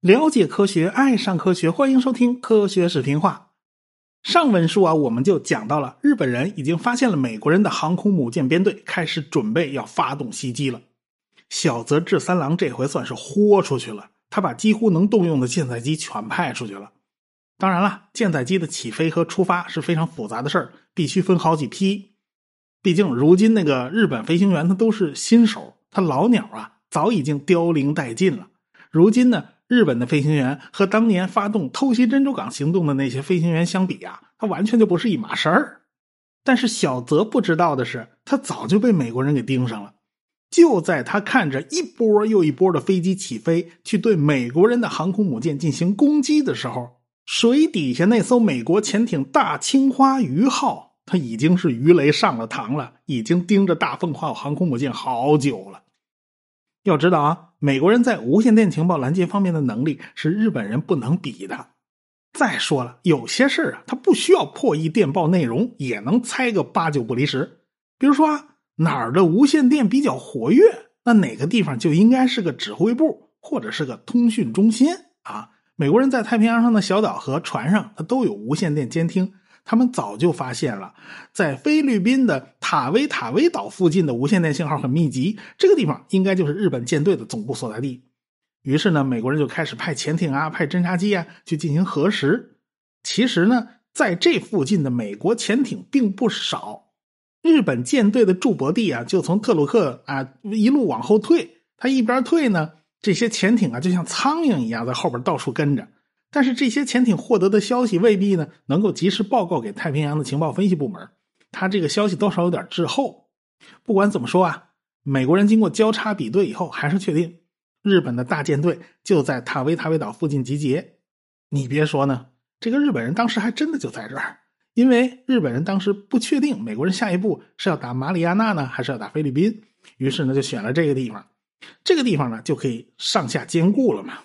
了解科学，爱上科学，欢迎收听《科学视频化》。上文书啊，我们就讲到了日本人已经发现了美国人的航空母舰编队，开始准备要发动袭击了。小泽治三郎这回算是豁出去了，他把几乎能动用的舰载机全派出去了。当然了，舰载机的起飞和出发是非常复杂的事儿，必须分好几批。毕竟如今那个日本飞行员他都是新手，他老鸟啊早已经凋零殆尽了。如今呢？日本的飞行员和当年发动偷袭珍珠港行动的那些飞行员相比啊，他完全就不是一码事儿。但是小泽不知道的是，他早就被美国人给盯上了。就在他看着一波又一波的飞机起飞，去对美国人的航空母舰进行攻击的时候，水底下那艘美国潜艇“大青花鱼号”他已经是鱼雷上了膛了，已经盯着大凤号航空母舰好久了。要知道啊。美国人在无线电情报拦截方面的能力是日本人不能比的。再说了，有些事啊，他不需要破译电报内容，也能猜个八九不离十。比如说啊，哪儿的无线电比较活跃，那哪个地方就应该是个指挥部或者是个通讯中心啊。美国人在太平洋上的小岛和船上，它都有无线电监听。他们早就发现了，在菲律宾的塔威塔威岛附近的无线电信号很密集，这个地方应该就是日本舰队的总部所在地。于是呢，美国人就开始派潜艇啊、派侦察机啊去进行核实。其实呢，在这附近的美国潜艇并不少，日本舰队的驻泊地啊，就从特鲁克啊一路往后退。他一边退呢，这些潜艇啊就像苍蝇一样在后边到处跟着。但是这些潜艇获得的消息未必呢能够及时报告给太平洋的情报分析部门，他这个消息多少有点滞后。不管怎么说啊，美国人经过交叉比对以后，还是确定日本的大舰队就在塔维塔维岛附近集结。你别说呢，这个日本人当时还真的就在这儿，因为日本人当时不确定美国人下一步是要打马里亚纳呢，还是要打菲律宾，于是呢就选了这个地方。这个地方呢就可以上下兼顾了嘛。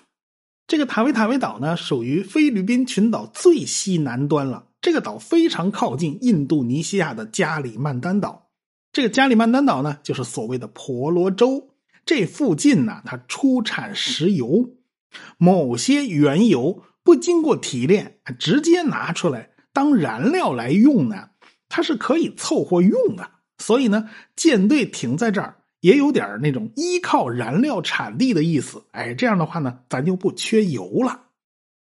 这个塔维塔维岛呢，属于菲律宾群岛最西南端了。这个岛非常靠近印度尼西亚的加里曼丹岛。这个加里曼丹岛呢，就是所谓的婆罗洲。这附近呢，它出产石油，某些原油不经过提炼，直接拿出来当燃料来用呢，它是可以凑合用的。所以呢，舰队停在这儿。也有点那种依靠燃料产地的意思，哎，这样的话呢，咱就不缺油了。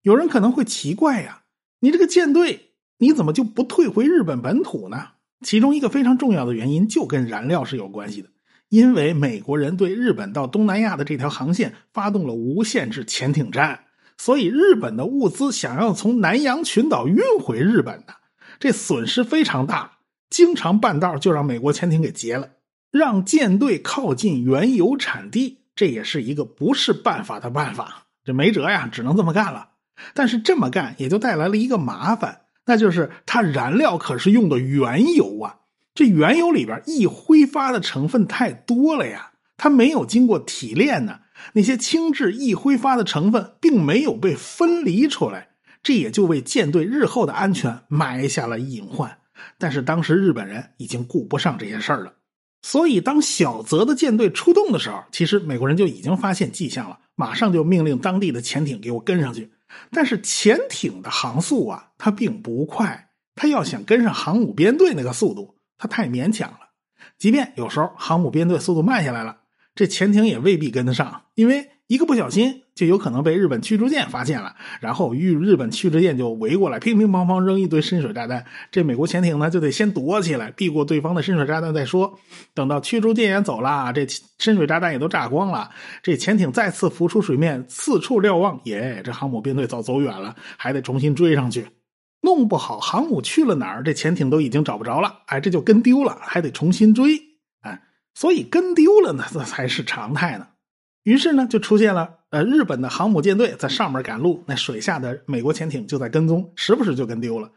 有人可能会奇怪呀，你这个舰队你怎么就不退回日本本土呢？其中一个非常重要的原因就跟燃料是有关系的，因为美国人对日本到东南亚的这条航线发动了无限制潜艇战，所以日本的物资想要从南洋群岛运回日本呢，这损失非常大，经常半道就让美国潜艇给劫了。让舰队靠近原油产地，这也是一个不是办法的办法。这没辙呀，只能这么干了。但是这么干也就带来了一个麻烦，那就是它燃料可是用的原油啊。这原油里边易挥发的成分太多了呀，它没有经过提炼呢。那些轻质易挥发的成分并没有被分离出来，这也就为舰队日后的安全埋下了隐患。但是当时日本人已经顾不上这些事儿了。所以，当小泽的舰队出动的时候，其实美国人就已经发现迹象了，马上就命令当地的潜艇给我跟上去。但是，潜艇的航速啊，它并不快，它要想跟上航母编队那个速度，它太勉强了。即便有时候航母编队速度慢下来了，这潜艇也未必跟得上，因为。一个不小心就有可能被日本驱逐舰发现了，然后与日本驱逐舰就围过来，乒乒乓乓扔一堆深水炸弹。这美国潜艇呢就得先躲起来，避过对方的深水炸弹再说。等到驱逐舰也走了，这深水炸弹也都炸光了，这潜艇再次浮出水面，四处瞭望，耶，这航母编队早走远了，还得重新追上去。弄不好航母去了哪儿，这潜艇都已经找不着了，哎，这就跟丢了，还得重新追。哎，所以跟丢了呢，那才是常态呢。于是呢，就出现了，呃，日本的航母舰队在上面赶路，那水下的美国潜艇就在跟踪，时不时就跟丢了。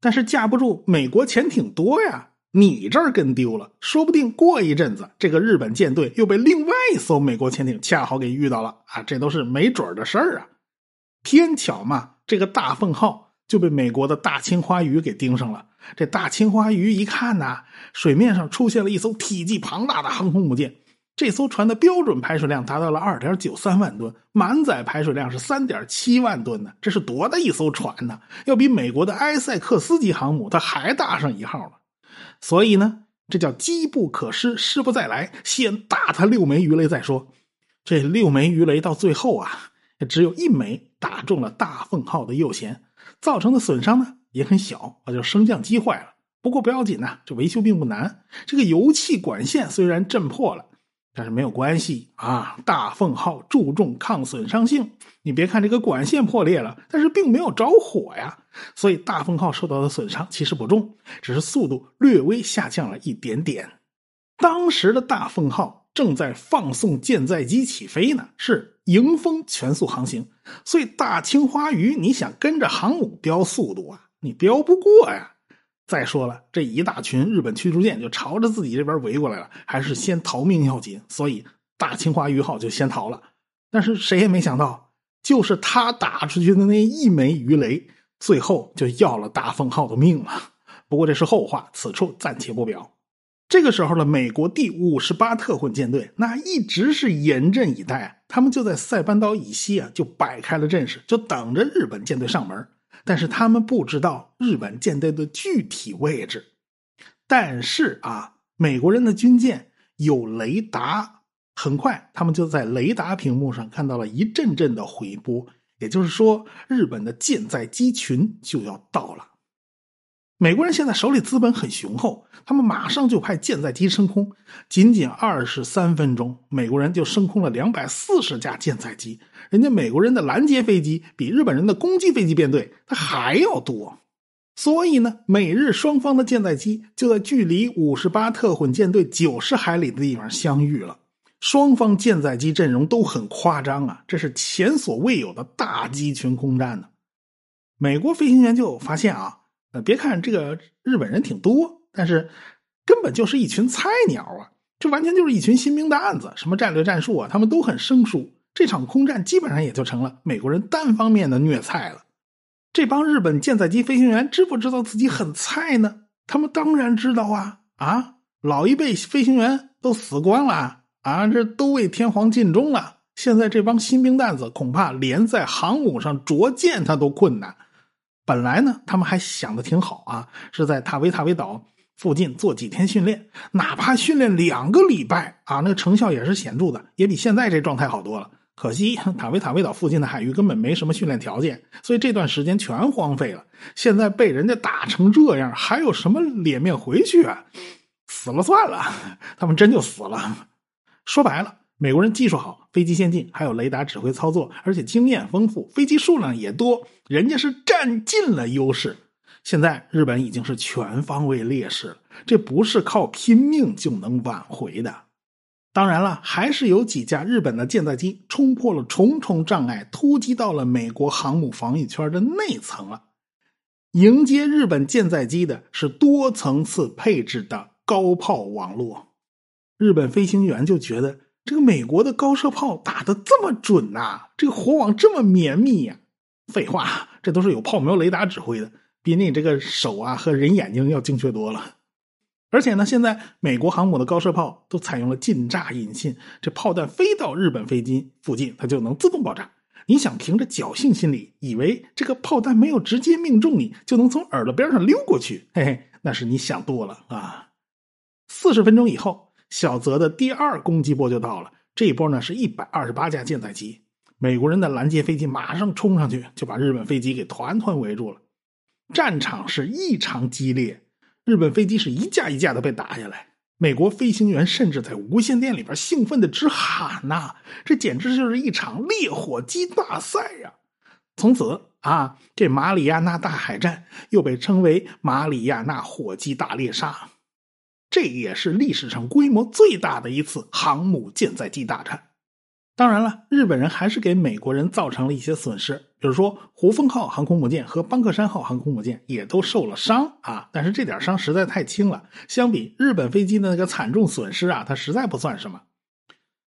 但是架不住美国潜艇多呀，你这儿跟丢了，说不定过一阵子，这个日本舰队又被另外一艘美国潜艇恰好给遇到了啊，这都是没准的事儿啊。偏巧嘛，这个大凤号就被美国的大青花鱼给盯上了。这大青花鱼一看呐，水面上出现了一艘体积庞大的航空母舰。这艘船的标准排水量达到了二点九三万吨，满载排水量是三点七万吨呢。这是多大一艘船呢？要比美国的埃塞克斯级航母它还大上一号了。所以呢，这叫机不可失，失不再来，先打他六枚鱼雷再说。这六枚鱼雷到最后啊，只有一枚打中了大凤号的右舷，造成的损伤呢也很小，啊，就升降机坏了。不过不要紧呐，这维修并不难。这个油气管线虽然震破了。但是没有关系啊！大凤号注重抗损伤性，你别看这个管线破裂了，但是并没有着火呀。所以大凤号受到的损伤其实不重，只是速度略微下降了一点点。当时的大凤号正在放送舰载机起飞呢，是迎风全速航行，所以大青花鱼你想跟着航母飙速度啊，你飙不过呀。再说了，这一大群日本驱逐舰就朝着自己这边围过来了，还是先逃命要紧，所以大清华鱼号就先逃了。但是谁也没想到，就是他打出去的那一枚鱼雷，最后就要了大凤号的命了。不过这是后话，此处暂且不表。这个时候的美国第五十八特混舰队那一直是严阵以待，他们就在塞班岛以西啊，就摆开了阵势，就等着日本舰队上门。但是他们不知道日本舰队的具体位置，但是啊，美国人的军舰有雷达，很快他们就在雷达屏幕上看到了一阵阵的回波，也就是说，日本的舰载机群就要到了。美国人现在手里资本很雄厚，他们马上就派舰载机升空。仅仅二十三分钟，美国人就升空了两百四十架舰载机。人家美国人的拦截飞机比日本人的攻击飞机编队他还要多，所以呢，美日双方的舰载机就在距离五十八特混舰队九十海里的地方相遇了。双方舰载机阵容都很夸张啊，这是前所未有的大机群空战呢。美国飞行员就发现啊。别看这个日本人挺多，但是根本就是一群菜鸟啊！这完全就是一群新兵蛋子，什么战略战术啊，他们都很生疏。这场空战基本上也就成了美国人单方面的虐菜了。这帮日本舰载机飞行员知不知道自己很菜呢？他们当然知道啊！啊，老一辈飞行员都死光了啊，这都为天皇尽忠了。现在这帮新兵蛋子恐怕连在航母上着舰他都困难。本来呢，他们还想的挺好啊，是在塔维塔维岛附近做几天训练，哪怕训练两个礼拜啊，那个成效也是显著的，也比现在这状态好多了。可惜塔维塔维岛附近的海域根本没什么训练条件，所以这段时间全荒废了。现在被人家打成这样，还有什么脸面回去啊？死了算了，他们真就死了。说白了。美国人技术好，飞机先进，还有雷达指挥操作，而且经验丰富，飞机数量也多，人家是占尽了优势。现在日本已经是全方位劣势了，这不是靠拼命就能挽回的。当然了，还是有几架日本的舰载机冲破了重重障碍，突击到了美国航母防御圈的内层了。迎接日本舰载机的是多层次配置的高炮网络，日本飞行员就觉得。这个美国的高射炮打的这么准呐，这个火网这么绵密呀？废话，这都是有炮瞄雷达指挥的，比你这个手啊和人眼睛要精确多了。而且呢，现在美国航母的高射炮都采用了近炸引信，这炮弹飞到日本飞机附近，它就能自动爆炸。你想凭着侥幸心理，以为这个炮弹没有直接命中你，就能从耳朵边上溜过去？嘿嘿，那是你想多了啊！四十分钟以后。小泽的第二攻击波就到了，这一波呢是一百二十八架舰载机，美国人的拦截飞机马上冲上去，就把日本飞机给团团围住了。战场是异常激烈，日本飞机是一架一架的被打下来，美国飞行员甚至在无线电里边兴奋的直喊呐：“这简直就是一场烈火机大赛呀！”从此啊，这马里亚纳大海战又被称为马里亚纳火鸡大猎杀。这也是历史上规模最大的一次航母舰载机大战。当然了，日本人还是给美国人造成了一些损失，比如说胡风号航空母舰和邦克山号航空母舰也都受了伤啊。但是这点伤实在太轻了，相比日本飞机的那个惨重损失啊，它实在不算什么。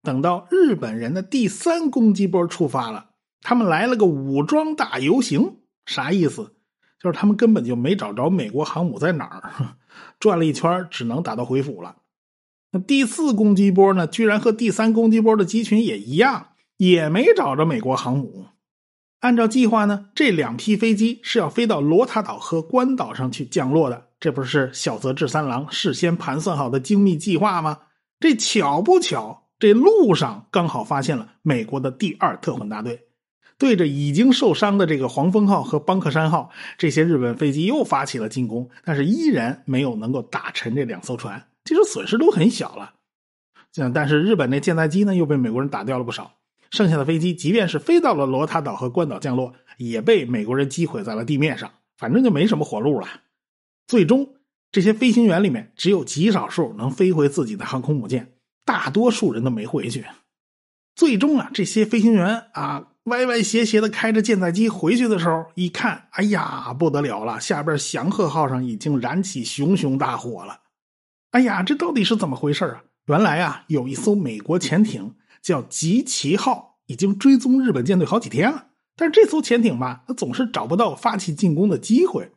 等到日本人的第三攻击波出发了，他们来了个武装大游行，啥意思？就是他们根本就没找着美国航母在哪儿，转了一圈只能打道回府了。那第四攻击波呢，居然和第三攻击波的机群也一样，也没找着美国航母。按照计划呢，这两批飞机是要飞到罗塔岛和关岛上去降落的，这不是小泽治三郎事先盘算好的精密计划吗？这巧不巧，这路上刚好发现了美国的第二特混大队。对着已经受伤的这个黄蜂号和邦克山号，这些日本飞机又发起了进攻，但是依然没有能够打沉这两艘船。其实损失都很小了，但是日本那舰载机呢又被美国人打掉了不少。剩下的飞机，即便是飞到了罗塔岛和关岛降落，也被美国人击毁在了地面上。反正就没什么活路了。最终，这些飞行员里面只有极少数能飞回自己的航空母舰，大多数人都没回去。最终啊，这些飞行员啊。歪歪斜斜的开着舰载机回去的时候，一看，哎呀，不得了了！下边祥鹤号上已经燃起熊熊大火了。哎呀，这到底是怎么回事啊？原来啊，有一艘美国潜艇叫吉奇号，已经追踪日本舰队好几天了。但是这艘潜艇吧，它总是找不到发起进攻的机会。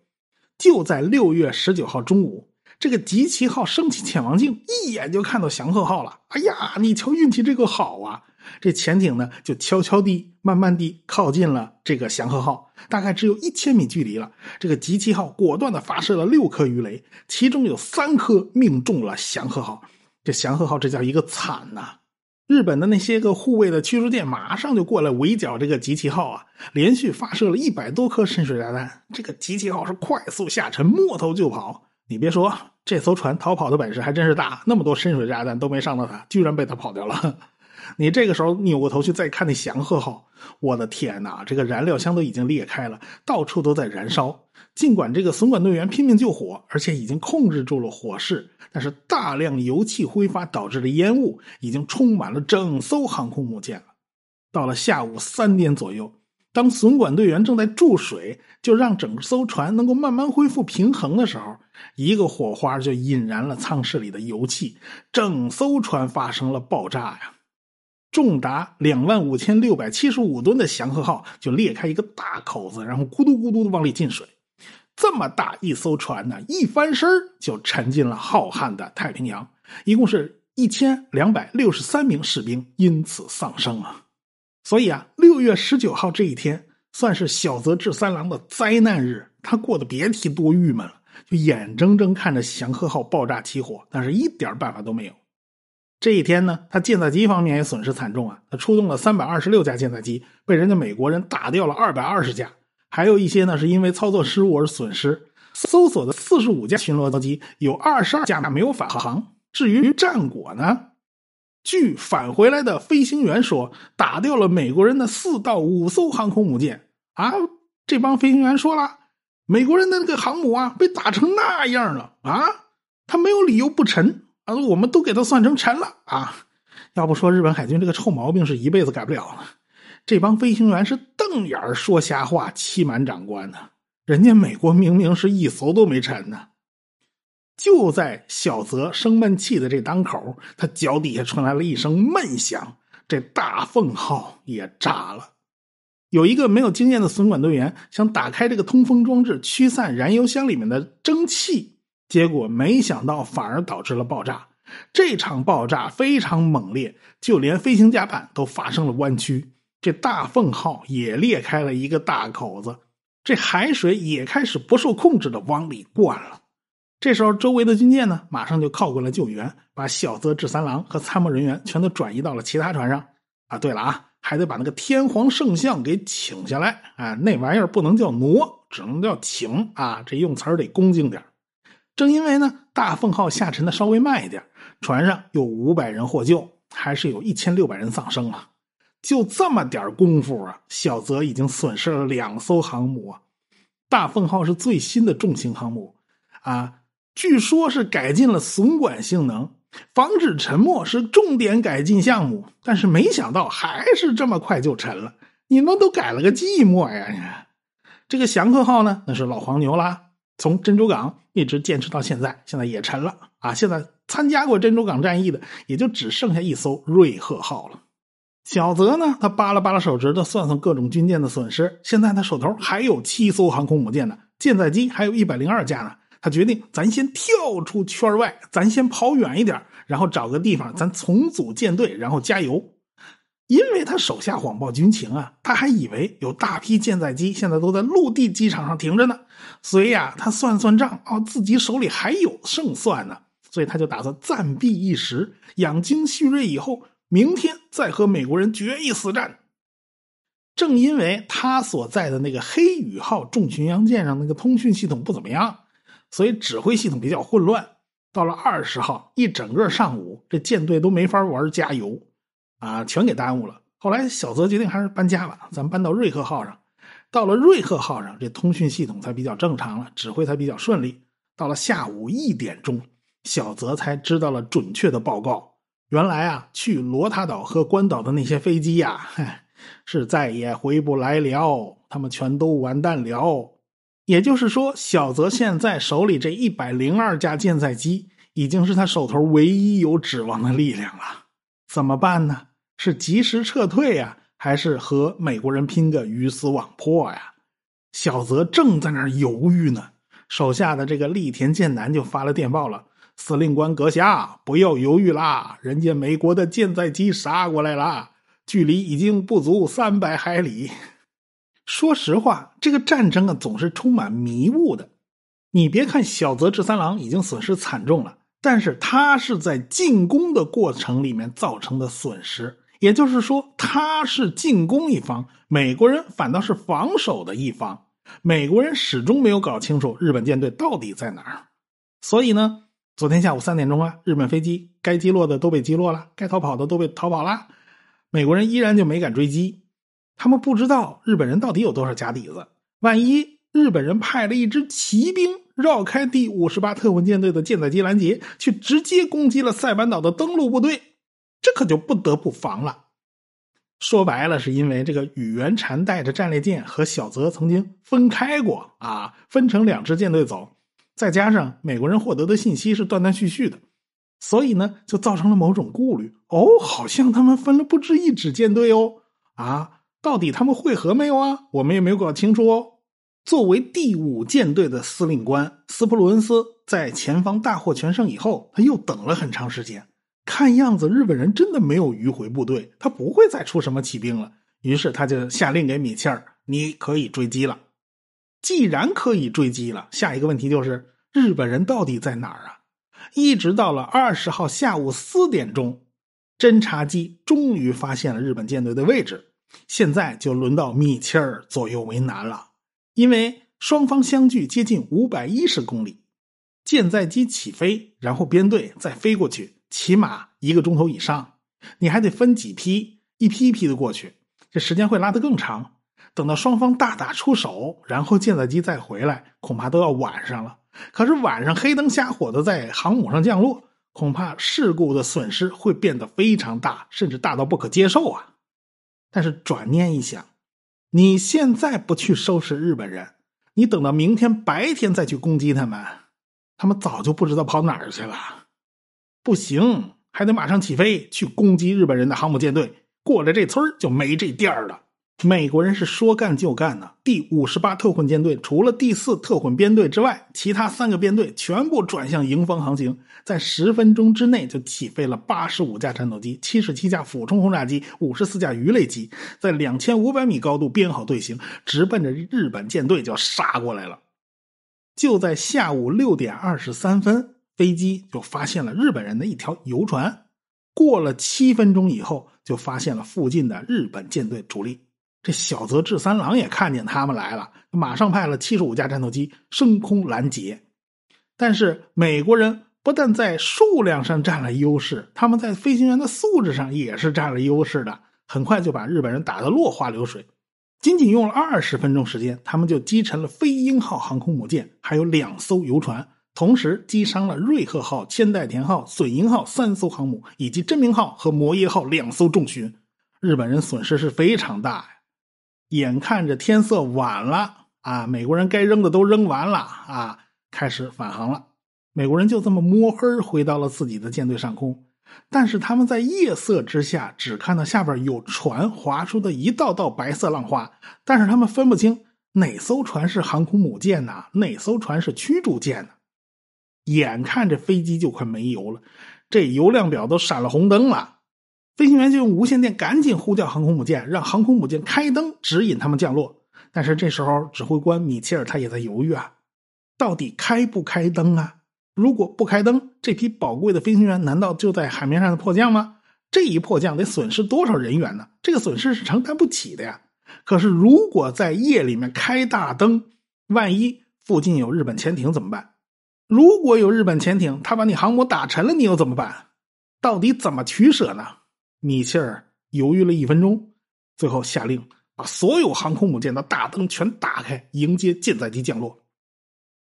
就在六月十九号中午，这个吉奇号升起潜望镜，一眼就看到祥鹤号了。哎呀，你瞧运气这个好啊！这潜艇呢，就悄悄地、慢慢地靠近了这个祥和号，大概只有一千米距离了。这个吉奇号果断地发射了六颗鱼雷，其中有三颗命中了祥和号。这祥和号这叫一个惨呐！日本的那些个护卫的驱逐舰马上就过来围剿这个吉奇号啊，连续发射了一百多颗深水炸弹。这个吉奇号是快速下沉，摸头就跑。你别说，这艘船逃跑的本事还真是大，那么多深水炸弹都没伤到它，居然被它跑掉了。你这个时候扭过头去再看那祥鹤号，我的天哪！这个燃料箱都已经裂开了，到处都在燃烧。尽管这个损管队员拼命救火，而且已经控制住了火势，但是大量油气挥发导致的烟雾已经充满了整艘航空母舰了。到了下午三点左右，当损管队员正在注水，就让整艘船能够慢慢恢复平衡的时候，一个火花就引燃了舱室里的油气，整艘船发生了爆炸呀！重达两万五千六百七十五吨的祥和号就裂开一个大口子，然后咕嘟咕嘟的往里进水。这么大一艘船呢，一翻身就沉进了浩瀚的太平洋。一共是一千两百六十三名士兵因此丧生啊！所以啊，六月十九号这一天算是小泽治三郎的灾难日，他过得别提多郁闷了，就眼睁睁看着祥和号爆炸起火，但是一点办法都没有。这一天呢，他舰载机方面也损失惨重啊！他出动了三百二十六架舰载机，被人家美国人打掉了二百二十架，还有一些呢是因为操作失误而损失。搜索的四十五架巡逻机，有二十二架没有返航。至于战果呢，据返回来的飞行员说，打掉了美国人的四到五艘航空母舰啊！这帮飞行员说了，美国人的那个航母啊，被打成那样了啊，他没有理由不沉。啊，我们都给他算成沉了啊！要不说日本海军这个臭毛病是一辈子改不了了。这帮飞行员是瞪眼说瞎话，欺瞒长官呢。人家美国明明是一艘都没沉呢。就在小泽生闷气的这当口，他脚底下传来了一声闷响，这大凤号也炸了。有一个没有经验的损管队员想打开这个通风装置，驱散燃油箱里面的蒸汽。结果没想到，反而导致了爆炸。这场爆炸非常猛烈，就连飞行甲板都发生了弯曲。这大凤号也裂开了一个大口子，这海水也开始不受控制的往里灌了。这时候，周围的军舰呢，马上就靠过来救援，把小泽治三郎和参谋人员全都转移到了其他船上。啊，对了啊，还得把那个天皇圣像给请下来。啊，那玩意儿不能叫挪，只能叫请啊。这用词得恭敬点正因为呢，大凤号下沉的稍微慢一点，船上有五百人获救，还是有一千六百人丧生啊！就这么点功夫啊，小泽已经损失了两艘航母啊！大凤号是最新的重型航母啊，据说是改进了损管性能，防止沉没是重点改进项目，但是没想到还是这么快就沉了。你们都改了个寂寞呀！这个祥鹤号呢，那是老黄牛啦。从珍珠港一直坚持到现在，现在也沉了啊！现在参加过珍珠港战役的，也就只剩下一艘瑞鹤号了。小泽呢，他扒拉扒拉手指头，算算各种军舰的损失。现在他手头还有七艘航空母舰呢，舰载机还有一百零二架呢。他决定，咱先跳出圈外，咱先跑远一点，然后找个地方，咱重组舰队，然后加油。因为他手下谎报军情啊，他还以为有大批舰载机现在都在陆地机场上停着呢，所以啊，他算算账啊，自己手里还有胜算呢，所以他就打算暂避一时，养精蓄锐，以后明天再和美国人决一死战。正因为他所在的那个黑羽号重巡洋舰上那个通讯系统不怎么样。所以指挥系统比较混乱。到了二十号，一整个上午，这舰队都没法玩加油，啊，全给耽误了。后来小泽决定还是搬家吧，咱搬到瑞克号上。到了瑞克号上，这通讯系统才比较正常了，指挥才比较顺利。到了下午一点钟，小泽才知道了准确的报告。原来啊，去罗塔岛和关岛的那些飞机呀，嗨，是再也回不来了，他们全都完蛋了。也就是说，小泽现在手里这一百零二架舰载机，已经是他手头唯一有指望的力量了。怎么办呢？是及时撤退呀，还是和美国人拼个鱼死网破呀？小泽正在那儿犹豫呢，手下的这个栗田健男就发了电报了：“司令官阁下，不要犹豫啦，人家美国的舰载机杀过来了，距离已经不足三百海里。”说实话，这个战争啊总是充满迷雾的。你别看小泽治三郎已经损失惨重了，但是他是在进攻的过程里面造成的损失，也就是说他是进攻一方，美国人反倒是防守的一方。美国人始终没有搞清楚日本舰队到底在哪儿。所以呢，昨天下午三点钟啊，日本飞机该击落的都被击落了，该逃跑的都被逃跑了，美国人依然就没敢追击。他们不知道日本人到底有多少假底子，万一日本人派了一支骑兵绕开第五十八特混舰队的舰载机拦截，去直接攻击了塞班岛的登陆部队，这可就不得不防了。说白了，是因为这个宇垣禅带着战列舰和小泽曾经分开过啊，分成两支舰队走，再加上美国人获得的信息是断断续续的，所以呢，就造成了某种顾虑。哦，好像他们分了不止一支舰队哦，啊。到底他们会合没有啊？我们也没有搞清楚哦。作为第五舰队的司令官，斯普鲁恩斯在前方大获全胜以后，他又等了很长时间。看样子日本人真的没有迂回部队，他不会再出什么骑兵了。于是他就下令给米切尔：“你可以追击了。”既然可以追击了，下一个问题就是日本人到底在哪儿啊？一直到了二十号下午四点钟，侦察机终于发现了日本舰队的位置。现在就轮到米切尔左右为难了，因为双方相距接近五百一十公里，舰载机起飞，然后编队再飞过去，起码一个钟头以上。你还得分几批，一批一批的过去，这时间会拉得更长。等到双方大打出手，然后舰载机再回来，恐怕都要晚上了。可是晚上黑灯瞎火的在航母上降落，恐怕事故的损失会变得非常大，甚至大到不可接受啊！但是转念一想，你现在不去收拾日本人，你等到明天白天再去攻击他们，他们早就不知道跑哪儿去了。不行，还得马上起飞去攻击日本人的航母舰队，过了这村就没这店儿了。美国人是说干就干呢。第五十八特混舰队除了第四特混编队之外，其他三个编队全部转向迎风航行，在十分钟之内就起飞了八十五架战斗机、七十七架俯冲轰炸机、五十四架鱼雷机，在两千五百米高度编好队形，直奔着日本舰队就杀过来了。就在下午六点二十三分，飞机就发现了日本人的一条游船。过了七分钟以后，就发现了附近的日本舰队主力。这小泽治三郎也看见他们来了，马上派了七十五架战斗机升空拦截。但是美国人不但在数量上占了优势，他们在飞行员的素质上也是占了优势的。很快就把日本人打得落花流水。仅仅用了二十分钟时间，他们就击沉了飞鹰号航空母舰，还有两艘游船，同时击伤了瑞鹤号、千代田号、隼鹰号三艘航母，以及真名号和摩耶号两艘重巡。日本人损失是非常大呀。眼看着天色晚了啊，美国人该扔的都扔完了啊，开始返航了。美国人就这么摸黑回到了自己的舰队上空，但是他们在夜色之下只看到下边有船划出的一道道白色浪花，但是他们分不清哪艘船是航空母舰呢？哪艘船是驱逐舰呢？眼看着飞机就快没油了，这油量表都闪了红灯了。飞行员就用无线电赶紧呼叫航空母舰，让航空母舰开灯指引他们降落。但是这时候，指挥官米切尔他也在犹豫啊，到底开不开灯啊？如果不开灯，这批宝贵的飞行员难道就在海面上的迫降吗？这一迫降得损失多少人员呢？这个损失是承担不起的呀。可是如果在夜里面开大灯，万一附近有日本潜艇怎么办？如果有日本潜艇，他把你航母打沉了，你又怎么办？到底怎么取舍呢？米切尔犹豫了一分钟，最后下令把所有航空母舰的大灯全打开，迎接舰载机降落。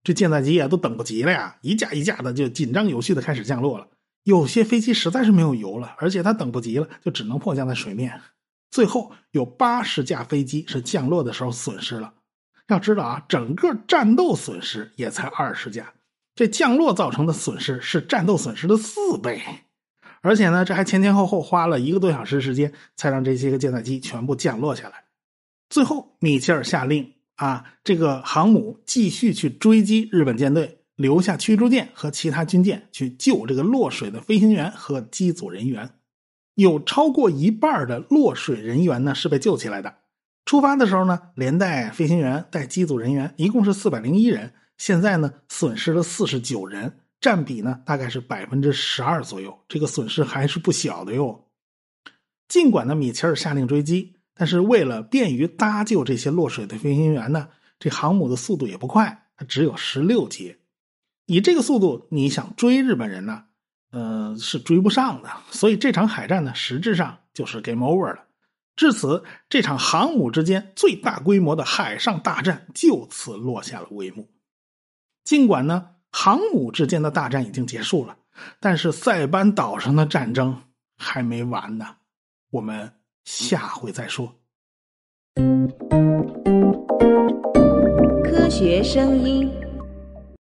这舰载机啊，都等不及了呀！一架一架的就紧张有序的开始降落了。有些飞机实在是没有油了，而且它等不及了，就只能迫降在水面。最后有八十架飞机是降落的时候损失了。要知道啊，整个战斗损失也才二十架，这降落造成的损失是战斗损失的四倍。而且呢，这还前前后后花了一个多小时时间，才让这些个舰载机全部降落下来。最后，米切尔下令。啊，这个航母继续去追击日本舰队，留下驱逐舰和其他军舰去救这个落水的飞行员和机组人员。有超过一半的落水人员呢是被救起来的。出发的时候呢，连带飞行员带机组人员一共是四百零一人，现在呢损失了四十九人，占比呢大概是百分之十二左右。这个损失还是不小的哟。尽管呢，米切尔下令追击。但是为了便于搭救这些落水的飞行员呢，这航母的速度也不快，它只有十六节。以这个速度，你想追日本人呢，呃，是追不上的。所以这场海战呢，实质上就是 game over 了。至此，这场航母之间最大规模的海上大战就此落下了帷幕。尽管呢，航母之间的大战已经结束了，但是塞班岛上的战争还没完呢。我们。下回再说。科学声音。